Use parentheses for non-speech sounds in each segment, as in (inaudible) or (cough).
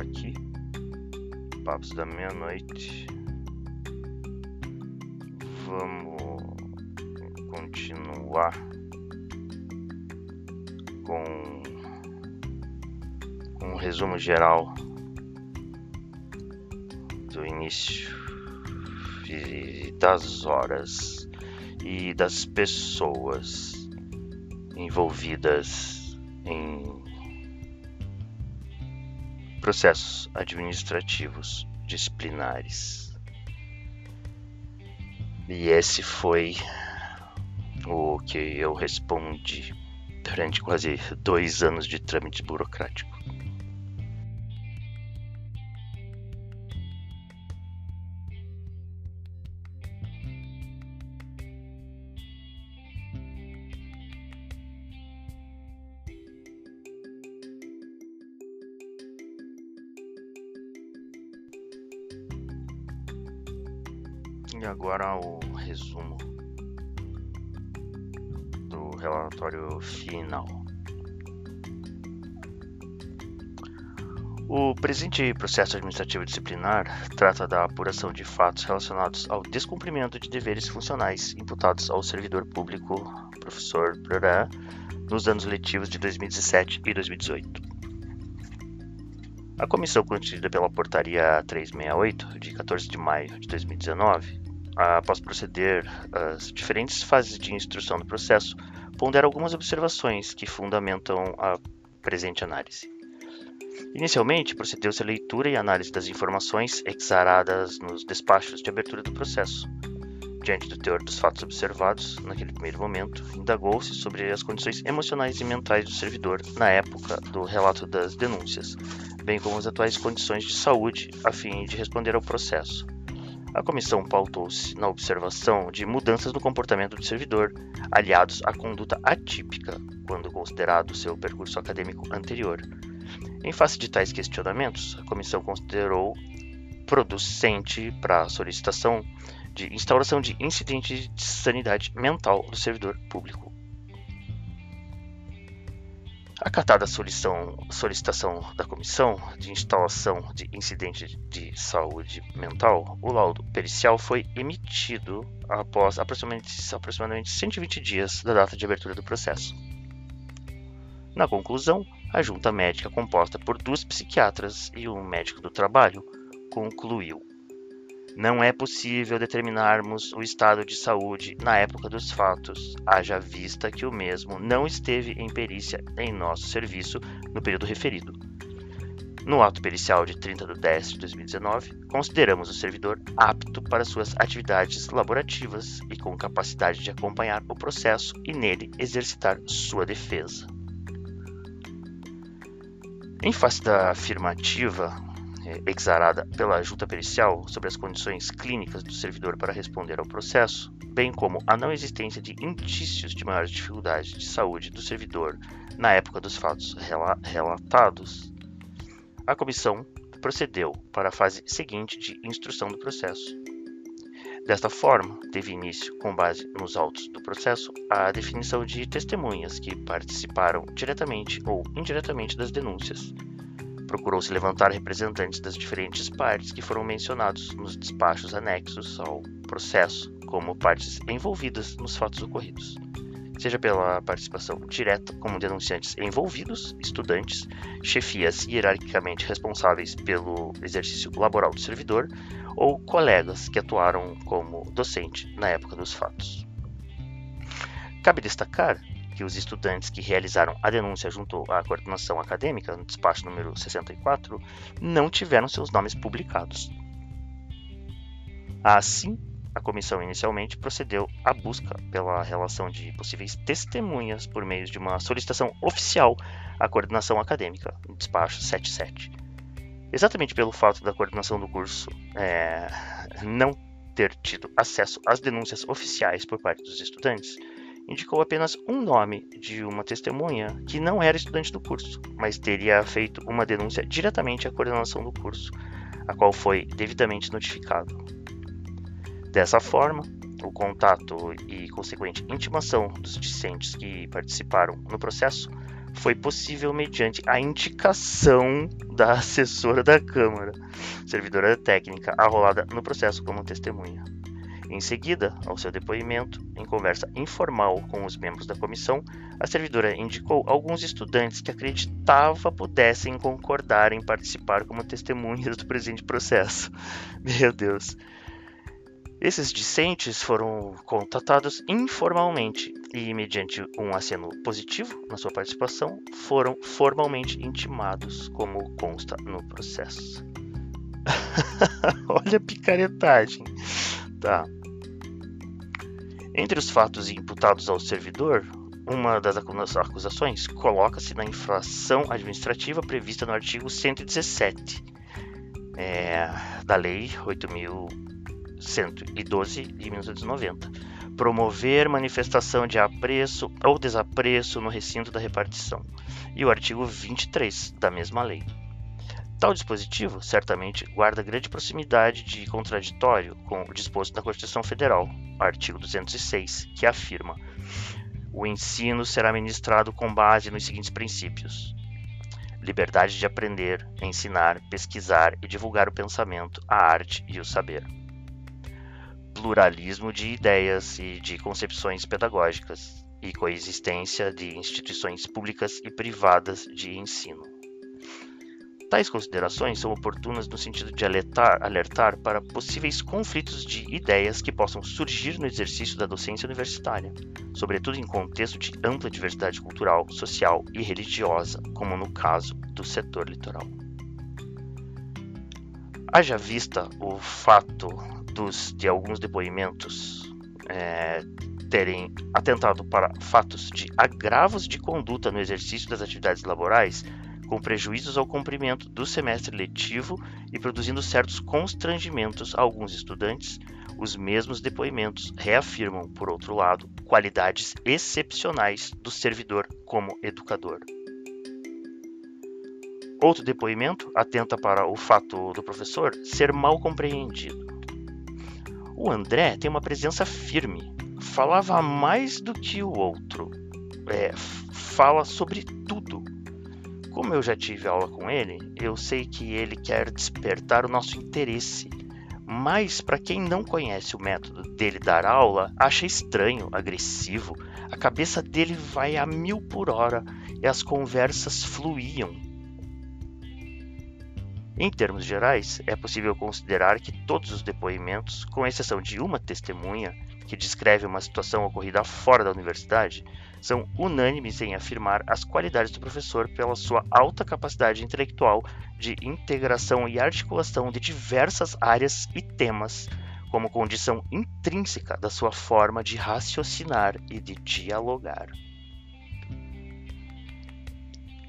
aqui. Papos da meia-noite. Vamos continuar com um resumo geral do início e das horas e das pessoas envolvidas em processos administrativos disciplinares. E esse foi o que eu respondi durante quase dois anos de trâmite burocrático. E agora o resumo do relatório final. O presente processo administrativo disciplinar trata da apuração de fatos relacionados ao descumprimento de deveres funcionais imputados ao servidor público, professor Brará, nos anos letivos de 2017 e 2018. A comissão constituída pela Portaria 368, de 14 de maio de 2019, após proceder às diferentes fases de instrução do processo, pondera algumas observações que fundamentam a presente análise. Inicialmente, procedeu-se à leitura e análise das informações exaradas nos despachos de abertura do processo. Diante do teor dos fatos observados, naquele primeiro momento, indagou-se sobre as condições emocionais e mentais do servidor na época do relato das denúncias, bem como as atuais condições de saúde, a fim de responder ao processo. A comissão pautou-se na observação de mudanças no comportamento do servidor, aliados à conduta atípica, quando considerado seu percurso acadêmico anterior. Em face de tais questionamentos, a comissão considerou producente para a solicitação de instauração de incidente de sanidade mental do servidor público. Acatada a solicitação da comissão de instalação de incidente de saúde mental, o laudo pericial foi emitido após aproximadamente, aproximadamente 120 dias da data de abertura do processo. Na conclusão, a junta médica, composta por duas psiquiatras e um médico do trabalho, concluiu não é possível determinarmos o estado de saúde na época dos fatos, haja vista que o mesmo não esteve em perícia em nosso serviço no período referido. No ato pericial de 30 de 10 de 2019, consideramos o servidor apto para suas atividades laborativas e com capacidade de acompanhar o processo e nele exercitar sua defesa. Em face da afirmativa, exarada pela junta pericial sobre as condições clínicas do servidor para responder ao processo, bem como a não existência de indícios de maiores dificuldades de saúde do servidor na época dos fatos rela relatados, a comissão procedeu para a fase seguinte de instrução do processo. Desta forma, teve início, com base nos autos do processo, a definição de testemunhas que participaram diretamente ou indiretamente das denúncias procurou-se levantar representantes das diferentes partes que foram mencionados nos despachos anexos ao processo como partes envolvidas nos fatos ocorridos, seja pela participação direta como denunciantes envolvidos, estudantes, chefias hierarquicamente responsáveis pelo exercício laboral do servidor ou colegas que atuaram como docente na época dos fatos. Cabe destacar que os estudantes que realizaram a denúncia junto à coordenação acadêmica, no despacho número 64, não tiveram seus nomes publicados. Assim, a comissão inicialmente procedeu à busca pela relação de possíveis testemunhas por meio de uma solicitação oficial à coordenação acadêmica, no despacho 77. Exatamente pelo fato da coordenação do curso é, não ter tido acesso às denúncias oficiais por parte dos estudantes, indicou apenas um nome de uma testemunha que não era estudante do curso, mas teria feito uma denúncia diretamente à coordenação do curso, a qual foi devidamente notificado. Dessa forma, o contato e consequente intimação dos discentes que participaram no processo foi possível mediante a indicação da assessora da Câmara, servidora técnica, arrolada no processo como testemunha. Em seguida, ao seu depoimento, em conversa informal com os membros da comissão, a servidora indicou alguns estudantes que acreditava pudessem concordar em participar como testemunhas do presente processo. (laughs) Meu Deus. Esses discentes foram contatados informalmente e, mediante um aceno positivo na sua participação, foram formalmente intimados, como consta no processo. (laughs) Olha a picaretagem. Tá. Entre os fatos imputados ao servidor, uma das acusações coloca-se na infração administrativa prevista no artigo 117 é, da Lei 8.112 de 1990. Promover manifestação de apreço ou desapreço no recinto da repartição. E o artigo 23 da mesma lei. Tal dispositivo certamente guarda grande proximidade de contraditório com o disposto na Constituição Federal, artigo 206, que afirma: o ensino será ministrado com base nos seguintes princípios: liberdade de aprender, ensinar, pesquisar e divulgar o pensamento, a arte e o saber. Pluralismo de ideias e de concepções pedagógicas e coexistência de instituições públicas e privadas de ensino. Tais considerações são oportunas no sentido de alertar, alertar, para possíveis conflitos de ideias que possam surgir no exercício da docência universitária, sobretudo em contexto de ampla diversidade cultural, social e religiosa, como no caso do setor litoral. Haja vista o fato dos, de alguns depoimentos é, terem atentado para fatos de agravos de conduta no exercício das atividades laborais, com prejuízos ao cumprimento do semestre letivo e produzindo certos constrangimentos a alguns estudantes, os mesmos depoimentos reafirmam, por outro lado, qualidades excepcionais do servidor como educador. Outro depoimento atenta para o fato do professor ser mal compreendido. O André tem uma presença firme, falava mais do que o outro, é, fala sobre tudo, como eu já tive aula com ele, eu sei que ele quer despertar o nosso interesse. Mas para quem não conhece o método dele dar aula, acha estranho, agressivo. A cabeça dele vai a mil por hora e as conversas fluíam. Em termos gerais, é possível considerar que todos os depoimentos, com exceção de uma testemunha que descreve uma situação ocorrida fora da universidade, são unânimes em afirmar as qualidades do professor pela sua alta capacidade intelectual de integração e articulação de diversas áreas e temas, como condição intrínseca da sua forma de raciocinar e de dialogar.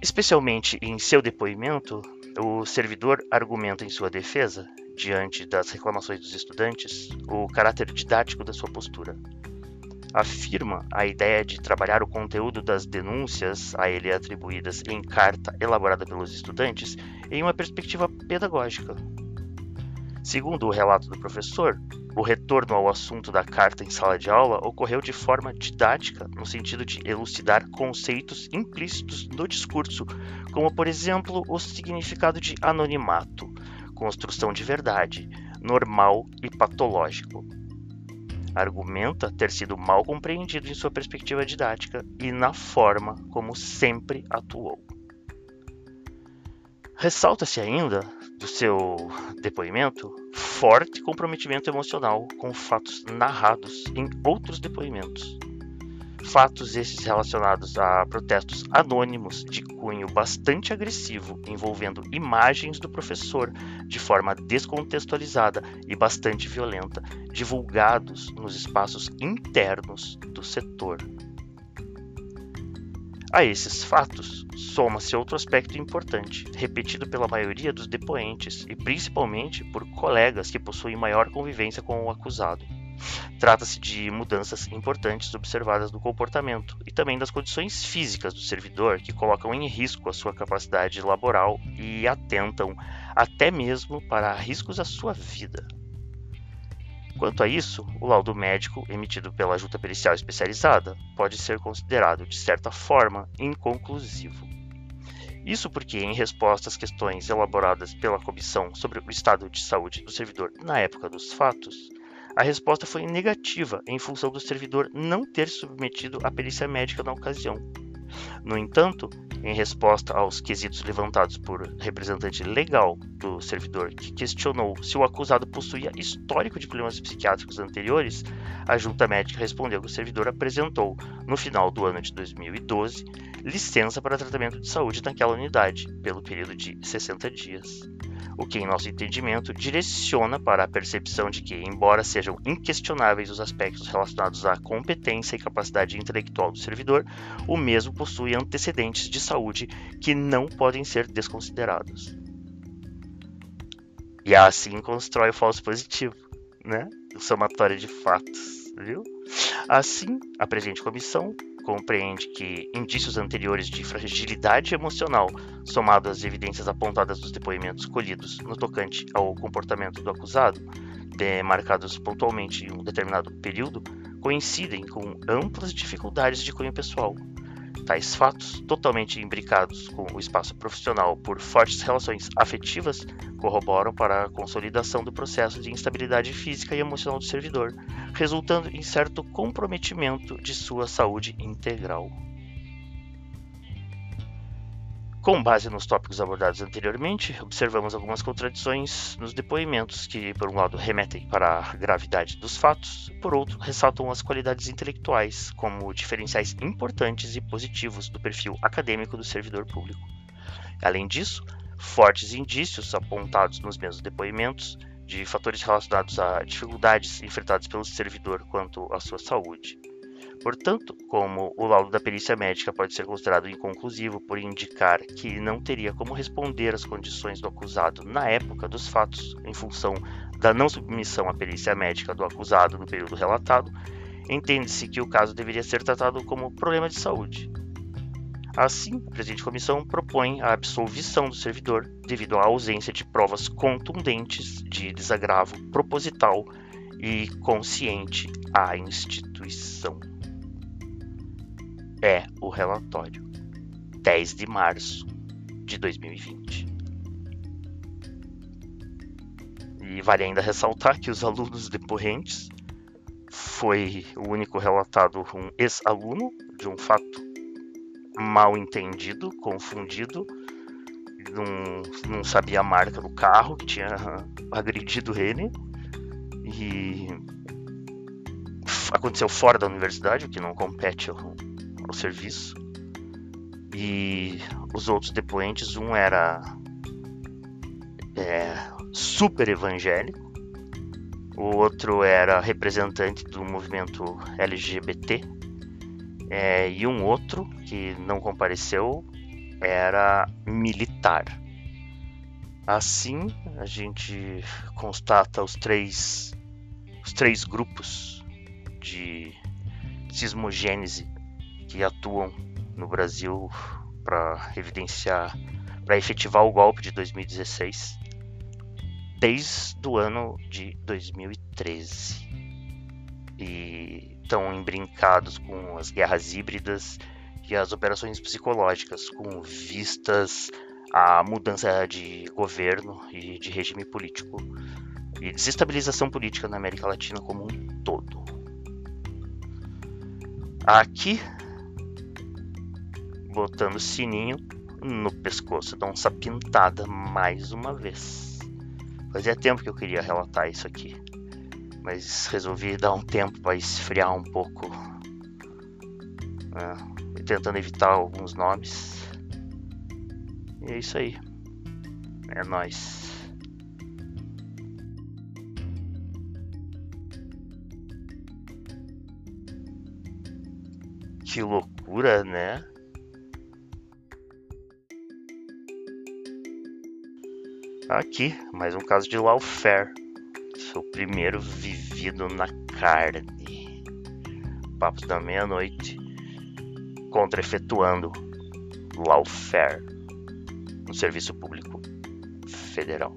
Especialmente em seu depoimento, o servidor argumenta em sua defesa, diante das reclamações dos estudantes, o caráter didático da sua postura afirma a ideia de trabalhar o conteúdo das denúncias a ele atribuídas em carta elaborada pelos estudantes em uma perspectiva pedagógica. Segundo o relato do professor, o retorno ao assunto da carta em sala de aula ocorreu de forma didática, no sentido de elucidar conceitos implícitos no discurso, como, por exemplo, o significado de anonimato, construção de verdade, normal e patológico argumenta ter sido mal compreendido em sua perspectiva didática e na forma como sempre atuou. Ressalta-se ainda do seu depoimento forte comprometimento emocional com fatos narrados em outros depoimentos, fatos esses relacionados a protestos anônimos de cunho bastante agressivo, envolvendo imagens do professor de forma descontextualizada e bastante violenta, divulgados nos espaços internos do setor. A esses fatos, soma-se outro aspecto importante, repetido pela maioria dos depoentes e principalmente por colegas que possuem maior convivência com o acusado Trata-se de mudanças importantes observadas no comportamento e também das condições físicas do servidor que colocam em risco a sua capacidade laboral e atentam até mesmo para riscos à sua vida. Quanto a isso, o laudo médico emitido pela junta pericial especializada pode ser considerado, de certa forma, inconclusivo. Isso porque, em resposta às questões elaboradas pela comissão sobre o estado de saúde do servidor na época dos fatos, a resposta foi negativa em função do servidor não ter submetido a perícia médica na ocasião. No entanto, em resposta aos quesitos levantados por representante legal do servidor que questionou se o acusado possuía histórico de problemas psiquiátricos anteriores, a junta médica respondeu que o servidor apresentou, no final do ano de 2012, licença para tratamento de saúde naquela unidade, pelo período de 60 dias o que, em nosso entendimento, direciona para a percepção de que, embora sejam inquestionáveis os aspectos relacionados à competência e capacidade intelectual do servidor, o mesmo possui antecedentes de saúde que não podem ser desconsiderados. E assim constrói o falso positivo, né? O somatório de fatos, viu? Assim, a presente comissão compreende que indícios anteriores de fragilidade emocional, somados às evidências apontadas nos depoimentos colhidos no tocante ao comportamento do acusado, demarcados pontualmente em um determinado período, coincidem com amplas dificuldades de cunho pessoal, Tais fatos, totalmente imbricados com o espaço profissional por fortes relações afetivas, corroboram para a consolidação do processo de instabilidade física e emocional do servidor, resultando em certo comprometimento de sua saúde integral. Com base nos tópicos abordados anteriormente, observamos algumas contradições nos depoimentos que, por um lado, remetem para a gravidade dos fatos, por outro, ressaltam as qualidades intelectuais como diferenciais importantes e positivos do perfil acadêmico do servidor público. Além disso, fortes indícios apontados nos mesmos depoimentos de fatores relacionados a dificuldades enfrentadas pelo servidor quanto à sua saúde. Portanto, como o laudo da perícia médica pode ser considerado inconclusivo por indicar que não teria como responder às condições do acusado na época dos fatos, em função da não submissão à perícia médica do acusado no período relatado, entende-se que o caso deveria ser tratado como problema de saúde. Assim, a presente comissão propõe a absolvição do servidor devido à ausência de provas contundentes de desagravo proposital e consciente à instituição é o relatório 10 de março de 2020. E vale ainda ressaltar que os alunos depoentes foi o único relatado um ex-aluno de um fato mal entendido, confundido, não, não sabia a marca do carro que tinha agredido ele e aconteceu fora da universidade, o que não compete ao, ao serviço. E os outros depoentes, um era é, super evangélico, o outro era representante do movimento LGBT, é, e um outro que não compareceu era militar. Assim, a gente constata os três, os três grupos de cismogênese que atuam no Brasil para evidenciar, para efetivar o golpe de 2016, desde o ano de 2013. E estão embrincados com as guerras híbridas e as operações psicológicas, com vistas à mudança de governo e de regime político e desestabilização política na América Latina como um todo. Aqui botando o sininho no pescoço. Dá essa pintada mais uma vez. Fazia tempo que eu queria relatar isso aqui. Mas resolvi dar um tempo para esfriar um pouco. É, tentando evitar alguns nomes. E é isso aí. É nóis. Que loucura, né? Aqui, mais um caso de lawfare. Seu primeiro vivido na carne. Papos da meia-noite. Contra-efetuando lawfare no Serviço Público Federal.